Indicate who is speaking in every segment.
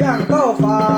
Speaker 1: 样爆发。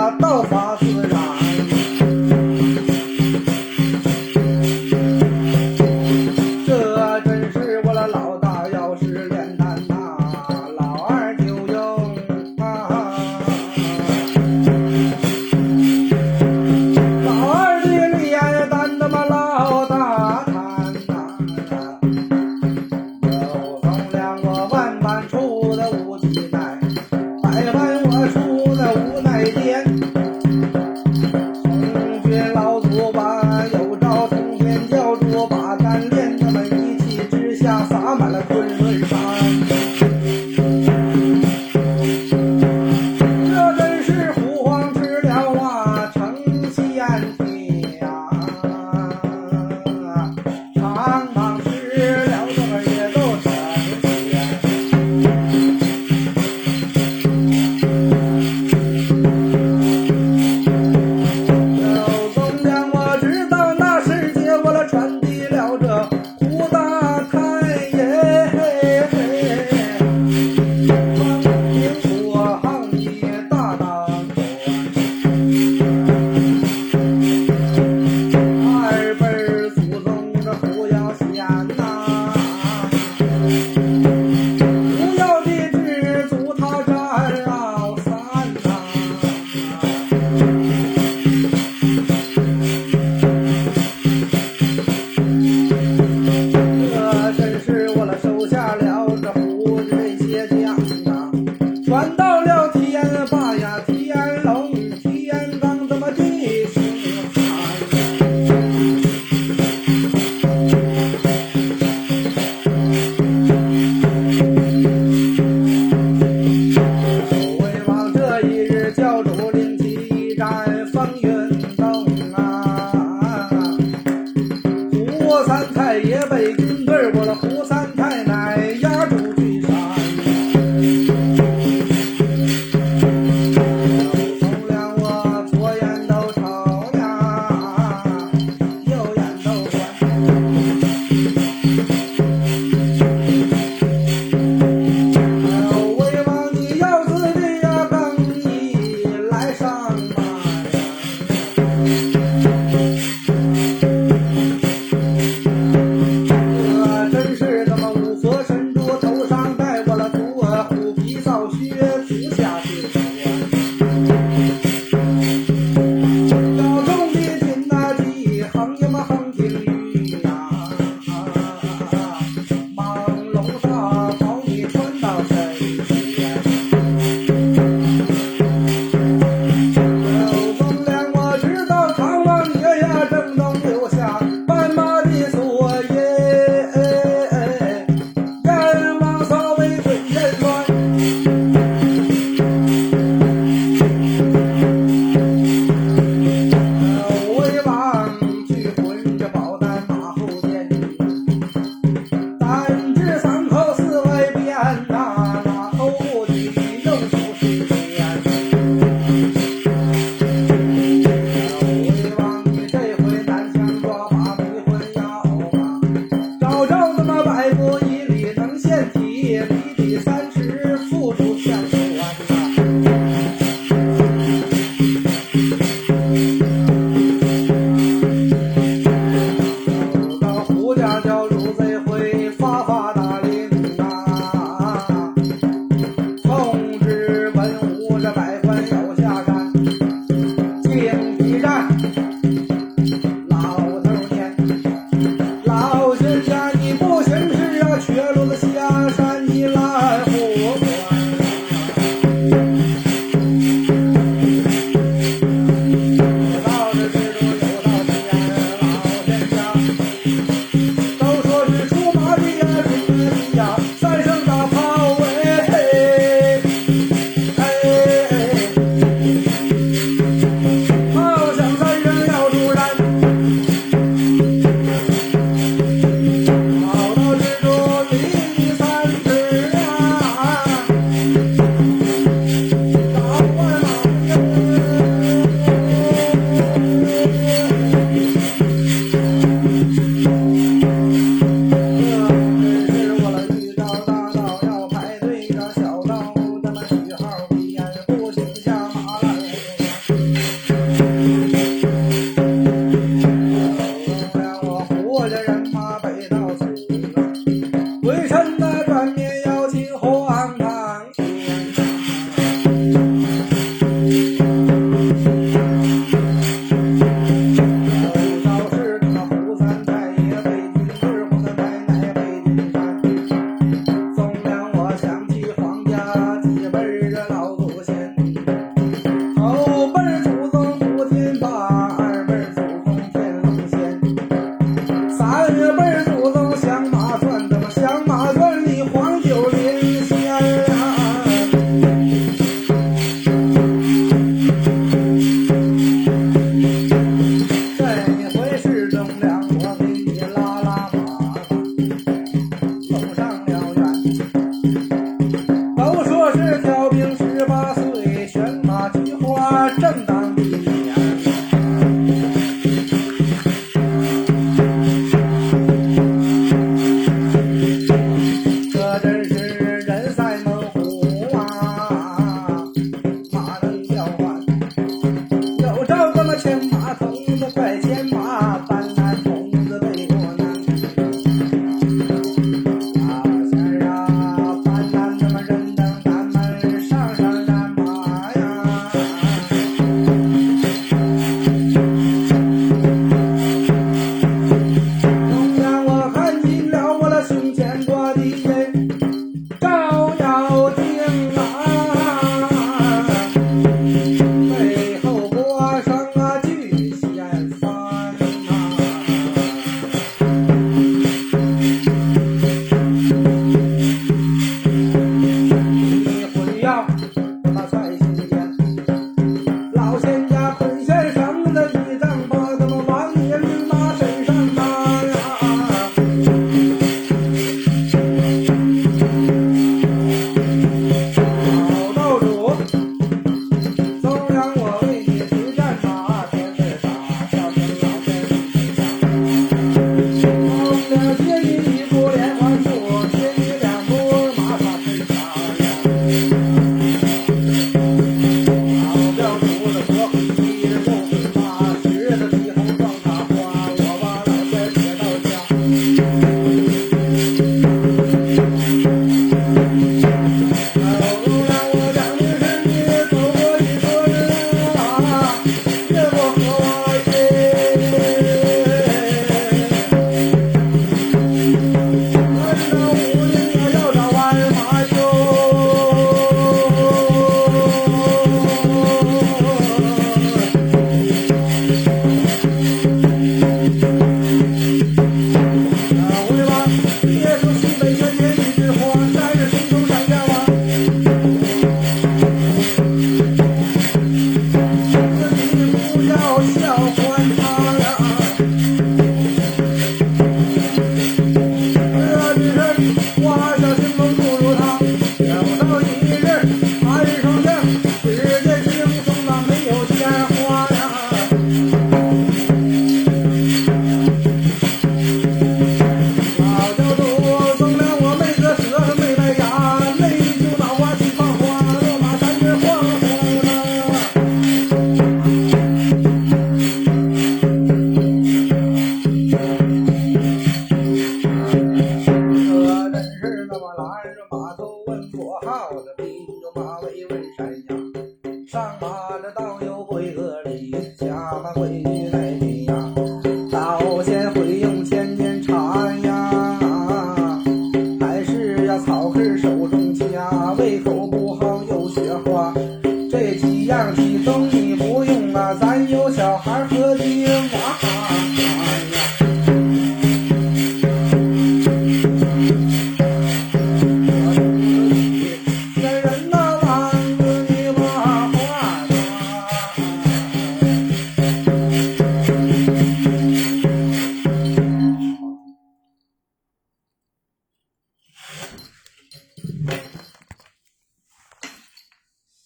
Speaker 1: 上马这道